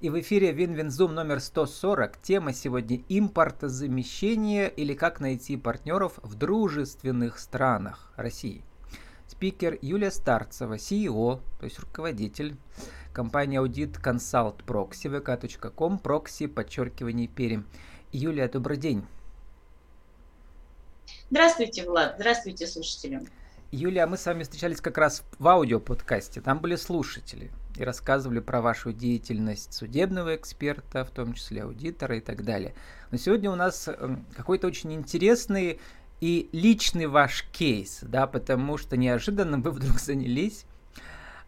И в эфире Win-Win Zoom номер 140. Тема сегодня импортозамещение или как найти партнеров в дружественных странах России. Спикер Юлия Старцева, CEO, то есть руководитель компании Аудит Consult Proxy, vk.com, Proxy, подчеркивание Перим. Юлия, добрый день. Здравствуйте, Влад. Здравствуйте, слушатели. Юлия, мы с вами встречались как раз в аудиоподкасте. Там были слушатели и рассказывали про вашу деятельность судебного эксперта, в том числе аудитора и так далее. Но сегодня у нас эм, какой-то очень интересный и личный ваш кейс, да, потому что неожиданно вы вдруг занялись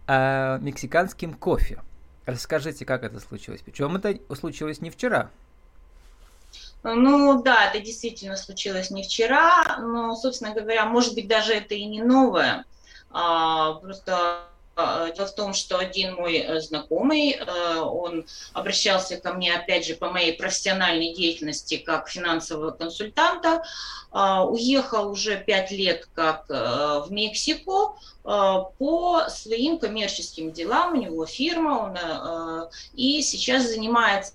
э, мексиканским кофе. Расскажите, как это случилось? Причем это случилось не вчера. Ну да, это действительно случилось не вчера, но, собственно говоря, может быть, даже это и не новое. А, просто Дело в том, что один мой э, знакомый, э, он обращался ко мне, опять же, по моей профессиональной деятельности как финансового консультанта, уехал уже пять лет как э, в Мексику по своим коммерческим делам, у него фирма, он и сейчас занимается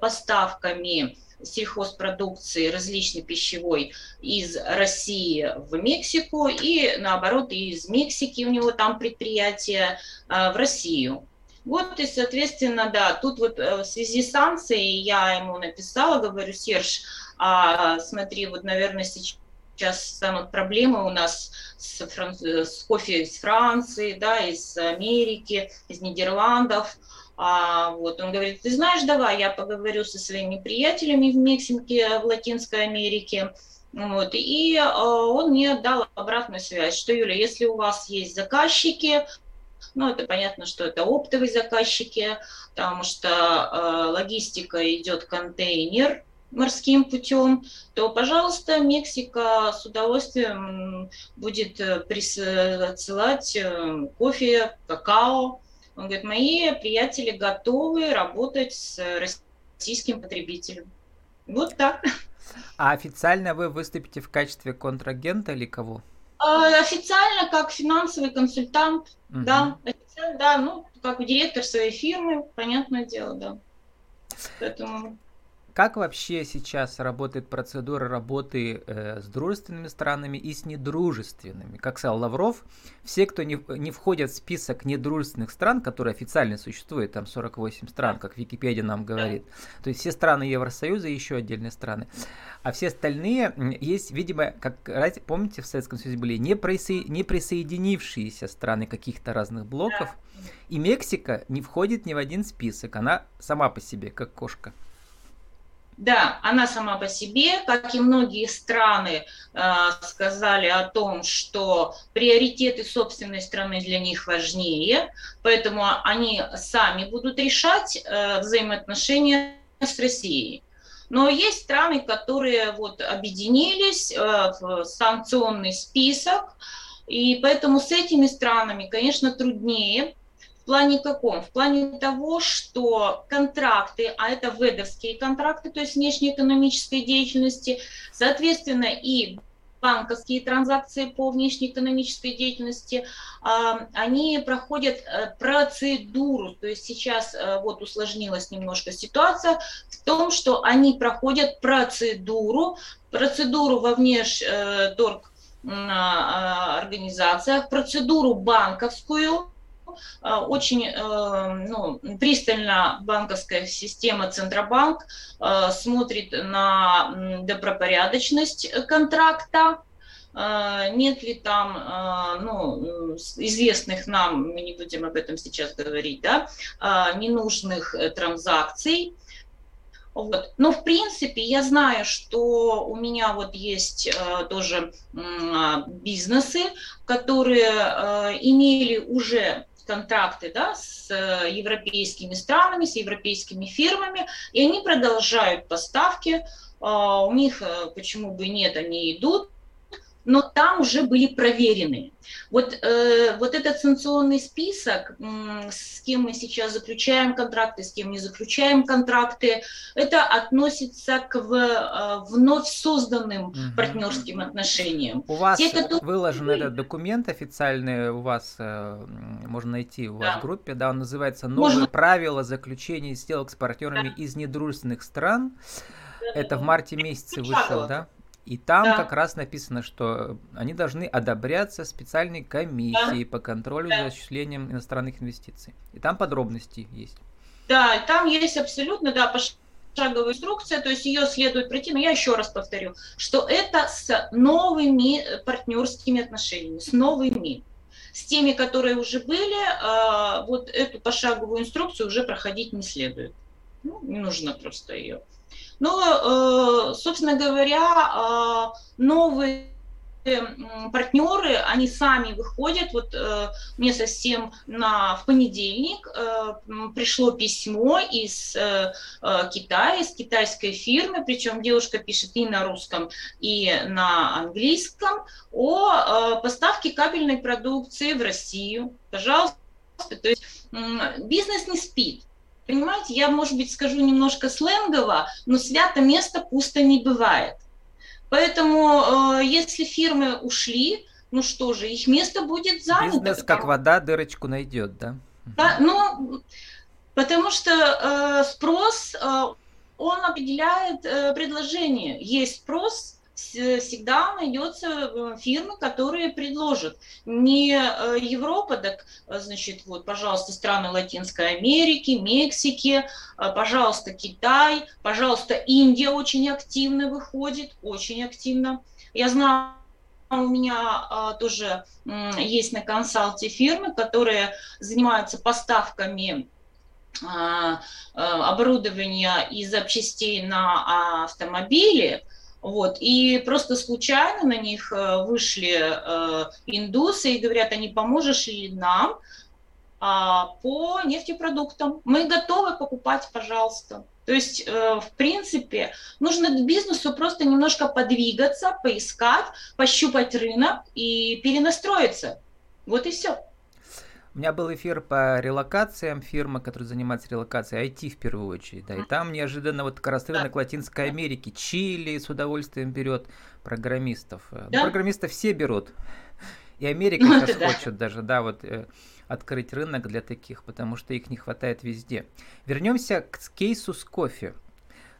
поставками сельхозпродукции различной пищевой из России в Мексику и наоборот из Мексики у него там предприятие а, в Россию. Вот и, соответственно, да, тут вот э, в связи с санкцией я ему написала, говорю, Серж, а, смотри, вот, наверное, сейчас станут проблемы у нас с, фран... с кофе из Франции, да, из Америки, из Нидерландов. А, вот он говорит, ты знаешь, давай я поговорю со своими приятелями в Мексике, в Латинской Америке. Вот, и э, он мне дал обратную связь, что, Юля, если у вас есть заказчики, ну, это понятно, что это оптовые заказчики, потому что э, логистика идет контейнер морским путем, то, пожалуйста, Мексика с удовольствием будет э, присылать э, кофе, какао, он говорит, мои приятели готовы работать с российским потребителем. Вот так. А официально вы выступите в качестве контрагента или кого? А, официально как финансовый консультант, угу. да, официально, да, ну, как директор своей фирмы, понятное дело, да. Поэтому как вообще сейчас работает процедура работы э, с дружественными странами и с недружественными? Как сказал Лавров, все, кто не, не входят в список недружественных стран, которые официально существуют, там 48 стран, как Википедия нам говорит, то есть все страны Евросоюза и еще отдельные страны, а все остальные есть, видимо, как помните, в Советском Союзе были не, присо... не присоединившиеся страны каких-то разных блоков, и Мексика не входит ни в один список, она сама по себе, как кошка. Да, она сама по себе, как и многие страны э, сказали о том, что приоритеты собственной страны для них важнее, поэтому они сами будут решать э, взаимоотношения с Россией. Но есть страны, которые вот объединились э, в санкционный список, и поэтому с этими странами, конечно, труднее плане каком? В плане того, что контракты, а это ведовские контракты, то есть внешнеэкономической деятельности, соответственно, и банковские транзакции по внешнеэкономической деятельности, а, они проходят э, процедуру. То есть сейчас э, вот усложнилась немножко ситуация в том, что они проходят процедуру, процедуру во внешторг э, а, организациях, процедуру банковскую, очень э, ну, пристально банковская система Центробанк э, смотрит на добропорядочность контракта, нет ли там ну, известных нам, мы не будем об этом сейчас говорить, да, ненужных транзакций. Вот. Но в принципе я знаю, что у меня вот есть тоже бизнесы, которые имели уже контракты да, с э, европейскими странами, с европейскими фирмами, и они продолжают поставки. А, у них, э, почему бы нет, они идут. Но там уже были проверены. Вот, э, вот этот санкционный список, э, с кем мы сейчас заключаем контракты, с кем не заключаем контракты, это относится к в, э, вновь созданным угу. партнерским отношениям. У вас Те, которые... выложен этот документ официальный, у вас э, можно найти у вас да. в группе, да, он называется «Новые можно... правила заключения сделок с партнерами да. из недружественных стран». Да, это в марте месяце вышел, да? И там да. как раз написано, что они должны одобряться специальной комиссией да. по контролю да. за осуществлением иностранных инвестиций. И там подробности есть. Да, там есть абсолютно, да, пошаговая инструкция, то есть ее следует пройти, но я еще раз повторю, что это с новыми партнерскими отношениями, с новыми. С теми, которые уже были, а, вот эту пошаговую инструкцию уже проходить не следует. Ну, не нужно просто ее. Но, э, собственно говоря, э, новые партнеры, они сами выходят. Вот э, мне совсем на, в понедельник пришло письмо из Китая, из китайской фирмы, причем девушка пишет и на русском, и на английском, о поставке кабельной продукции в Россию. Пожалуйста, то есть бизнес не спит. Понимаете, я, может быть, скажу немножко сленгово, но свято место пусто не бывает. Поэтому, э, если фирмы ушли, ну что же, их место будет занято. Бизнес как вода дырочку найдет, да? Да, ну, потому что э, спрос, э, он определяет э, предложение. Есть спрос, всегда найдется э, фирмы, которые предложат. Не э, Европа, так, э, значит, вот, пожалуйста, страны Латинской Америки, Мексики, пожалуйста, Китай, пожалуйста, Индия очень активно выходит, очень активно. Я знаю, у меня а, тоже есть на консалте фирмы, которые занимаются поставками а, оборудования и запчастей на автомобили, вот, и просто случайно на них э, вышли э, индусы и говорят, а не поможешь ли нам а, по нефтепродуктам? Мы готовы покупать, пожалуйста. То есть, э, в принципе, нужно бизнесу просто немножко подвигаться, поискать, пощупать рынок и перенастроиться. Вот и все. У меня был эфир по релокациям, фирма, которая занимается релокацией, IT в первую очередь, да, и там неожиданно вот как раз рынок Латинской Америки, Чили с удовольствием берет программистов. Э, да? программистов все берут, и Америка ну, сейчас да. хочет даже, да, вот э, открыть рынок для таких, потому что их не хватает везде. Вернемся к кейсу с кофе.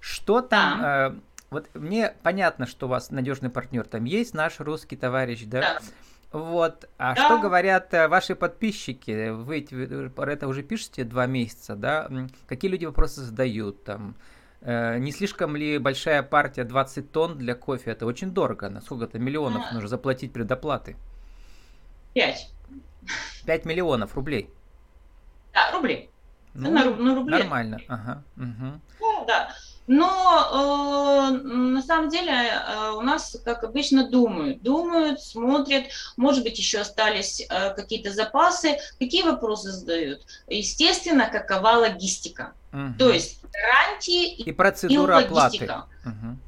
Что там... Да. Э, вот мне понятно, что у вас надежный партнер там есть, наш русский товарищ, да? да вот. А да. что говорят э, ваши подписчики? Вы про это уже пишете два месяца, да? Какие люди вопросы задают там? Э, не слишком ли большая партия 20 тонн для кофе? Это очень дорого. На сколько-то миллионов а. нужно заплатить предоплаты? Пять. Пять миллионов рублей? Да, рублей. Ну, на, на рубле. Нормально. Ага. Угу. Ну, да. Но э, на самом деле э, у нас, как обычно, думают, думают, смотрят, может быть, еще остались э, какие-то запасы. Какие вопросы задают? Естественно, какова логистика. Угу. То есть гарантии и, и процедура и логистика. оплаты.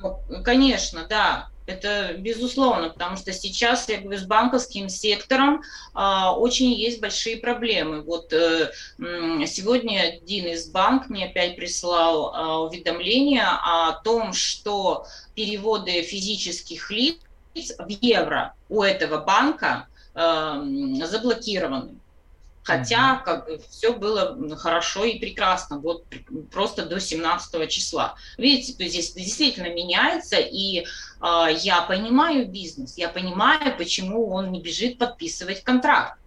Угу. Конечно, да. Это безусловно, потому что сейчас, я говорю, с банковским сектором а, очень есть большие проблемы. Вот э, сегодня один из банк мне опять прислал а, уведомление о том, что переводы физических лиц в евро у этого банка э, заблокированы. Хотя как все было хорошо и прекрасно, вот просто до 17 числа. Видите, то здесь действительно меняется, и э, я понимаю бизнес, я понимаю, почему он не бежит подписывать контракт.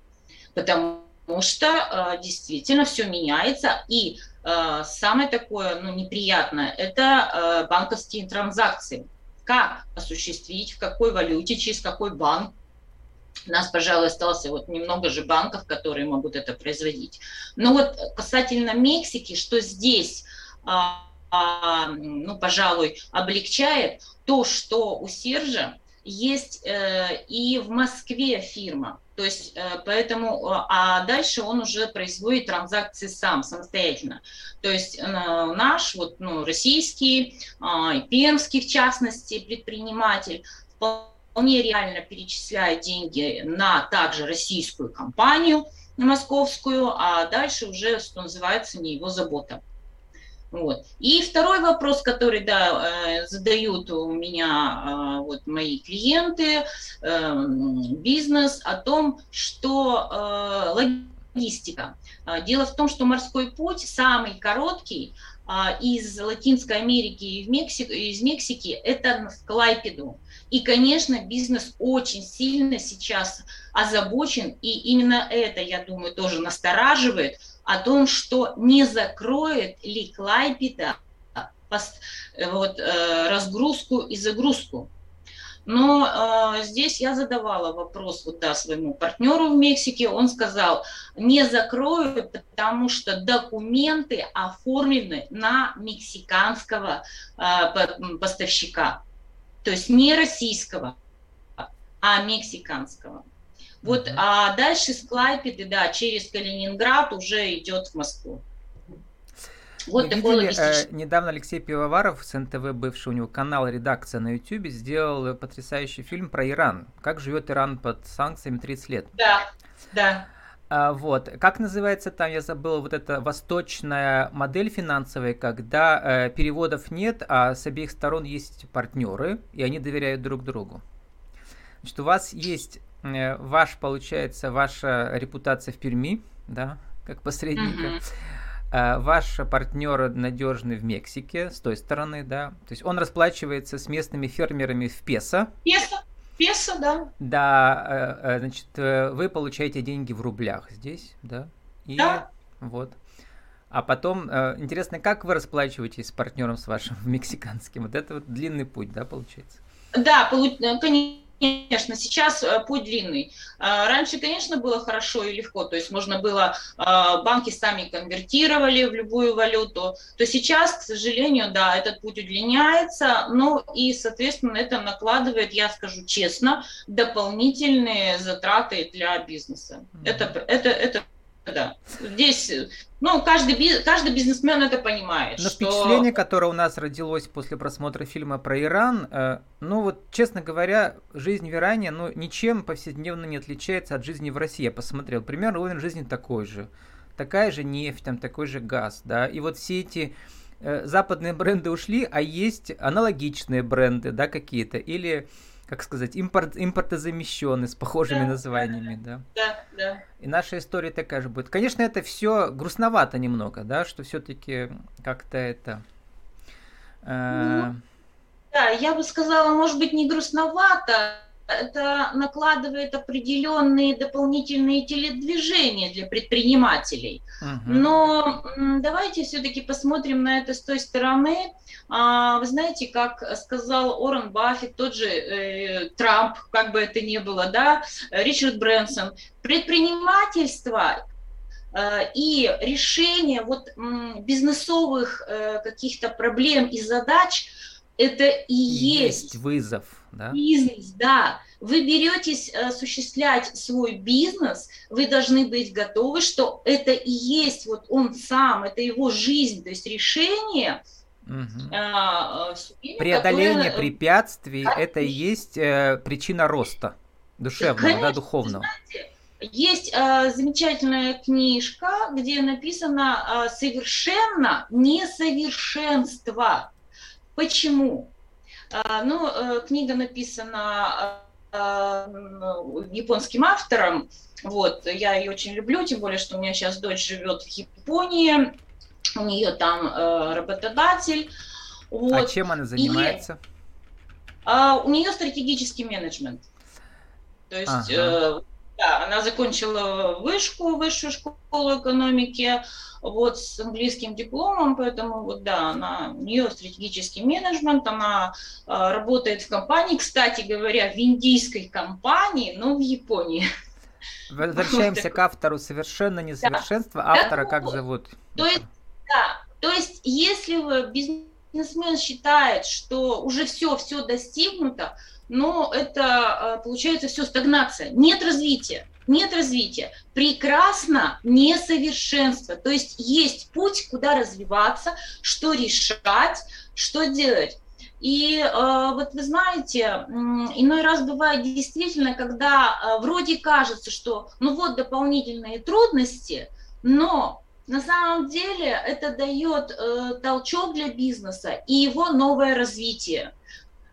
Потому что э, действительно все меняется, и э, самое такое ну, неприятное – это э, банковские транзакции. Как осуществить, в какой валюте, через какой банк, у нас, пожалуй, остался вот немного же банков, которые могут это производить. Но вот касательно Мексики, что здесь, а, а, ну, пожалуй, облегчает то, что у Сержа есть э, и в Москве фирма. То есть, э, поэтому, а дальше он уже производит транзакции сам, самостоятельно. То есть, э, наш, вот, ну, российский, э, пермский, в частности, предприниматель реально перечисляет деньги на также российскую компанию московскую, а дальше уже, что называется, не его забота. Вот. И второй вопрос, который да, э, задают у меня вот, мои клиенты, эм, бизнес, о том, что логистика. Дело в том, что морской путь самый короткий из Латинской Америки и в Мексику, из Мексики – это в Клайпеду. И, конечно, бизнес очень сильно сейчас озабочен, и именно это, я думаю, тоже настораживает о том, что не закроет ли Клайпеда вот, э, разгрузку и загрузку. Но э, здесь я задавала вопрос вот, да, своему партнеру в Мексике. Он сказал, не закрою, потому что документы оформлены на мексиканского э, поставщика. То есть не российского, а мексиканского. Вот, а дальше с Клайпеды, да, через Калининград уже идет в Москву. Вот видели, э, недавно Алексей Пивоваров с НТВ, бывший у него канал «Редакция» на YouTube, сделал потрясающий фильм про Иран. Как живет Иран под санкциями 30 лет. Да, да. А, вот. Как называется там, я забыл, вот эта восточная модель финансовая, когда э, переводов нет, а с обеих сторон есть партнеры, и они доверяют друг другу. Значит, у вас есть э, ваш, получается, ваша репутация в Перми, да, как посредника. Mm-hmm. Э, ваш партнер надежный в Мексике, с той стороны, да. То есть он расплачивается с местными фермерами в песо. Песо. Песо, да. Да, э, э, значит, вы получаете деньги в рублях здесь, да? И да. Вот. А потом, интересно, как вы расплачиваетесь с партнером с вашим мексиканским? Вот это вот длинный путь, да, получается? Да, конечно Конечно, сейчас э, путь длинный. А, раньше, конечно, было хорошо и легко, то есть можно было, а, банки сами конвертировали в любую валюту, то сейчас, к сожалению, да, этот путь удлиняется, но и, соответственно, это накладывает, я скажу честно, дополнительные затраты для бизнеса. Это, это, это да. Здесь, ну, каждый, каждый бизнесмен это понимает. Но что... впечатление, которое у нас родилось после просмотра фильма про Иран, э, ну вот, честно говоря, жизнь в Иране, ну, ничем повседневно не отличается от жизни в России. Я посмотрел, примерно уровень жизни такой же. Такая же нефть, там такой же газ, да. И вот все эти э, западные бренды ушли, а есть аналогичные бренды, да, какие-то. Или как сказать, импорт, импортозамещенный, с похожими да, названиями, да. Да, да. И наша история такая же будет. Конечно, это все грустновато немного, да, что все-таки как-то это... Э... Ну, да, я бы сказала, может быть, не грустновато, это накладывает определенные дополнительные теледвижения для предпринимателей. Uh-huh. Но давайте все-таки посмотрим на это с той стороны. А, вы знаете, как сказал Орен Баффет, тот же э, Трамп, как бы это ни было, да, Ричард Брэнсон, предпринимательство э, и решение вот бизнесовых э, каких-то проблем и задач это и, есть, есть вызов, да? Бизнес, да. Вы беретесь осуществлять свой бизнес, вы должны быть готовы, что это и есть вот он сам, это его жизнь, то есть решение – Угу. А, Преодоление которое... препятствий да, это и есть э, причина роста душевного, Конечно, да, духовного. Знаете, есть э, замечательная книжка, где написано э, совершенно несовершенство. Почему? Э, ну, э, книга написана э, японским автором. Вот, я ее очень люблю, тем более, что у меня сейчас дочь живет в Японии у нее там э, работодатель. Вот. А чем она занимается? И, э, у нее стратегический менеджмент. То есть, ага. э, да, она закончила вышку, высшую школу экономики, вот с английским дипломом, поэтому вот да, она, у нее стратегический менеджмент, она э, работает в компании, кстати говоря, в индийской компании, но в Японии. Возвращаемся к автору совершенно несовершенства. Да. Автора да, как зовут? То есть да, то есть если бизнесмен считает, что уже все, все достигнуто, но это э, получается все стагнация, нет развития, нет развития. Прекрасно несовершенство. То есть есть путь, куда развиваться, что решать, что делать. И э, вот вы знаете, иной раз бывает действительно, когда э, вроде кажется, что ну вот дополнительные трудности, но на самом деле это дает э, толчок для бизнеса и его новое развитие.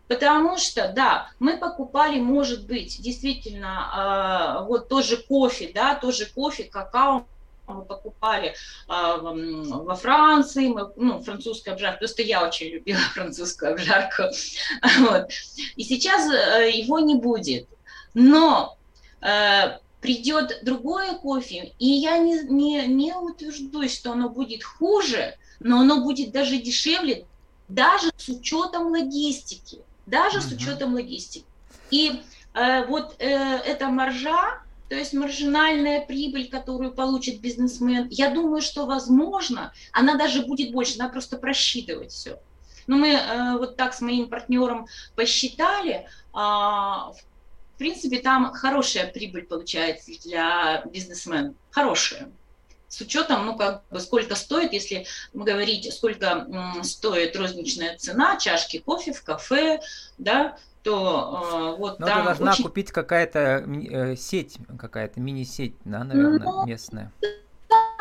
Потому что, да, мы покупали, может быть, действительно, э, вот тоже кофе, да, тоже кофе, какао мы покупали а, во Франции, мы, ну, французская обжарка, просто я очень любила французскую обжарку, вот. и сейчас э, его не будет, но э, придет другое кофе, и я не, не, не утверждаюсь, что оно будет хуже, но оно будет даже дешевле, даже с учетом логистики, даже mm-hmm. с учетом логистики. И э, вот э, эта маржа, то есть маржинальная прибыль, которую получит бизнесмен, я думаю, что возможно, она даже будет больше, надо просто просчитывать все. Но мы э, вот так с моим партнером посчитали, э, в принципе, там хорошая прибыль получается для бизнесмена, хорошая. С учетом, ну, как бы, сколько стоит, если говорить, сколько стоит розничная цена чашки кофе в кафе, да, то э, вот Но там должна очень... купить какая-то э, сеть, какая-то мини-сеть, да, наверное, ну, местная.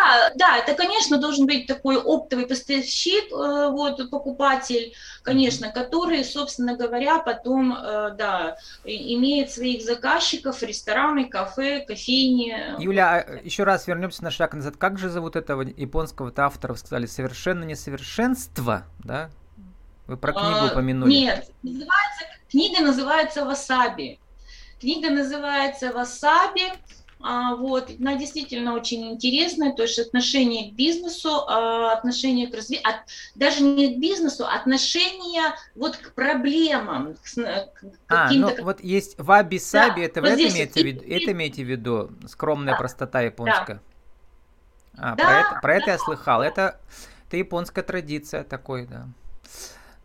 Да, да, это, конечно, должен быть такой оптовый поставщик, э, вот, покупатель, конечно, который, собственно говоря, потом, э, да, имеет своих заказчиков, рестораны, кафе, кофейни. Юля, а еще раз вернемся на шаг назад. Как же зовут этого японского автора? Сказали, совершенно несовершенство, да? Вы про книгу а, упомянули. Нет, называется Книга называется «Васаби». Книга называется «Васаби». А, вот, она действительно очень интересная, то есть отношение к бизнесу, а, отношение к развитию, от, даже не к бизнесу, отношение вот к проблемам. К, а, ну вот есть ваби-саби, да, это, вот это, имеете в виду, это имеете в виду, скромная да, простота японская? Да. А, да, про это, про это я слыхал, это, это японская традиция такой, да.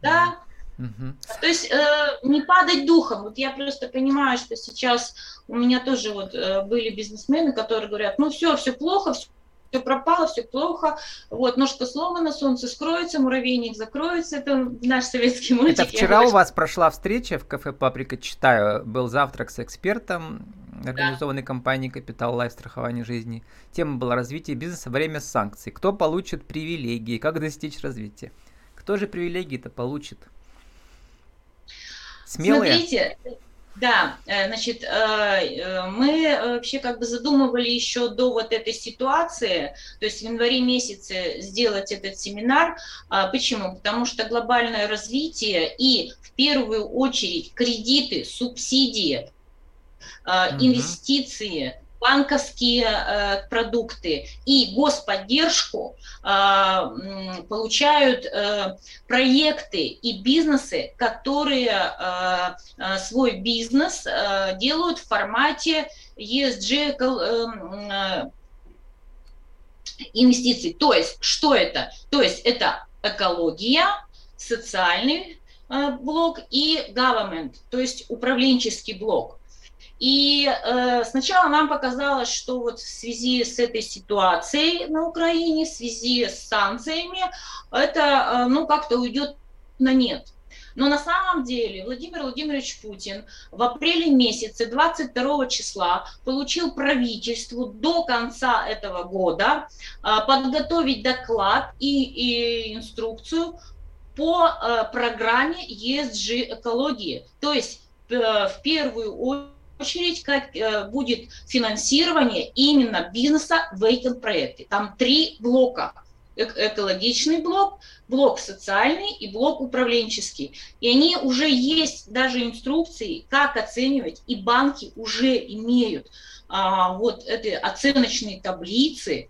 Да, Угу. То есть э, не падать духом. Вот я просто понимаю, что сейчас у меня тоже вот э, были бизнесмены, которые говорят, ну все, все плохо, все все пропало, все плохо, вот, ножка сломана, солнце скроется, муравейник закроется, это наш советский мультик. Это вчера у вас прошла встреча в кафе «Паприка», читаю, был завтрак с экспертом организованной да. компанией «Капитал Лайф. Страхование жизни». Тема была «Развитие бизнеса время санкций». Кто получит привилегии, как достичь развития? Кто же привилегии-то получит? Смелые? Смотрите, да, э, значит, э, э, мы вообще как бы задумывали еще до вот этой ситуации, то есть в январе месяце сделать этот семинар. А, почему? Потому что глобальное развитие и в первую очередь кредиты, субсидии, инвестиции, банковские э, продукты и господдержку э, получают э, проекты и бизнесы, которые э, э свой бизнес э, делают в формате ESG э, э, инвестиций. То есть, что это? То есть, это экология, социальный э, блок и government, то есть управленческий блок. И э, сначала нам показалось, что вот в связи с этой ситуацией на Украине, в связи с санкциями, это э, ну как-то уйдет на нет. Но на самом деле Владимир Владимирович Путин в апреле месяце 22 числа получил правительству до конца этого года э, подготовить доклад и, и инструкцию по э, программе ESG экологии. То есть э, в первую очередь очередь, как э, будет финансирование именно бизнеса в этим проекте. Там три блока. Экологичный блок, блок социальный и блок управленческий. И они уже есть даже инструкции, как оценивать, и банки уже имеют а, вот эти оценочные таблицы,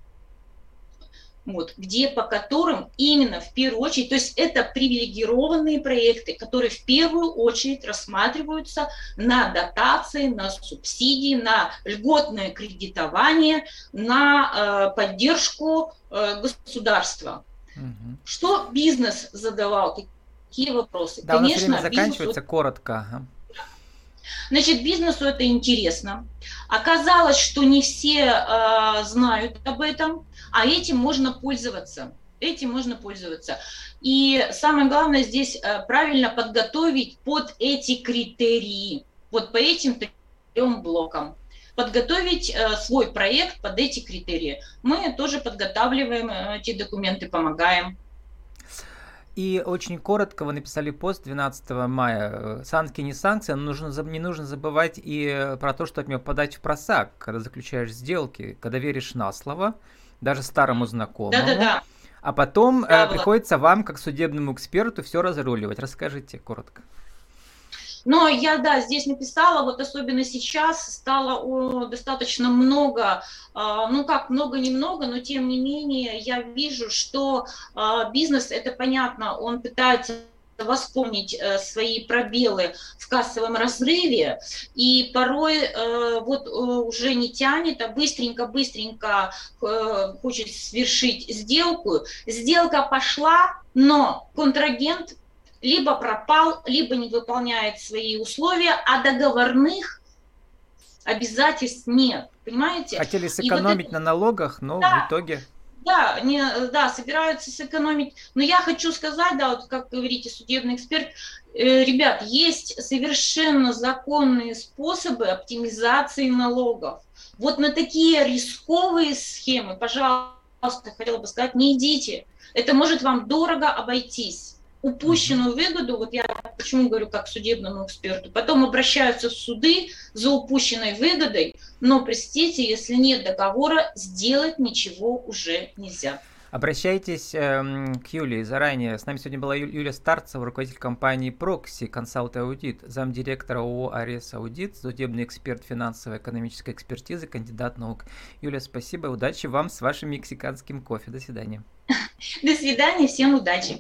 вот, где по которым именно в первую очередь, то есть это привилегированные проекты, которые в первую очередь рассматриваются на дотации, на субсидии, на льготное кредитование, на э, поддержку э, государства. Угу. Что бизнес задавал? Какие вопросы? Да, Конечно, у нас время заканчивается бизнесу... коротко. Значит, бизнесу это интересно. Оказалось, что не все э, знают об этом, а этим можно пользоваться. этим можно пользоваться. И самое главное здесь э, правильно подготовить под эти критерии, вот по этим трем блокам. Подготовить э, свой проект под эти критерии. Мы тоже подготавливаем э, эти документы, помогаем. И очень коротко вы написали пост 12 мая. Санкции не санкции, но нужно, не нужно забывать и про то, что от него подать в просак, когда заключаешь сделки, когда веришь на слово, даже старому знакомому. Да-да-да. А потом да, э, приходится вам, как судебному эксперту, все разруливать. Расскажите коротко. Но я, да, здесь написала, вот особенно сейчас стало о, достаточно много, э, ну как, много-немного, но тем не менее я вижу, что э, бизнес, это понятно, он пытается восполнить э, свои пробелы в кассовом разрыве, и порой э, вот э, уже не тянет, а быстренько-быстренько хочет свершить сделку. Сделка пошла, но контрагент либо пропал, либо не выполняет свои условия, а договорных обязательств нет. Понимаете? Хотели сэкономить вот это... на налогах, но да. в итоге да, не, да, собираются сэкономить. Но я хочу сказать, да, вот как говорите, судебный эксперт, э, ребят, есть совершенно законные способы оптимизации налогов. Вот на такие рисковые схемы, пожалуйста, хотела бы сказать, не идите. Это может вам дорого обойтись упущенную выгоду, вот я почему говорю как судебному эксперту, потом обращаются в суды за упущенной выгодой, но, простите, если нет договора, сделать ничего уже нельзя. Обращайтесь э, к Юлии заранее. С нами сегодня была Ю- Юлия Старцева, руководитель компании Proxy Consult Audit, замдиректора ООО Арес Аудит, судебный эксперт финансовой экономической экспертизы, кандидат наук. Юлия, спасибо, удачи вам с вашим мексиканским кофе. До свидания. До свидания, всем удачи.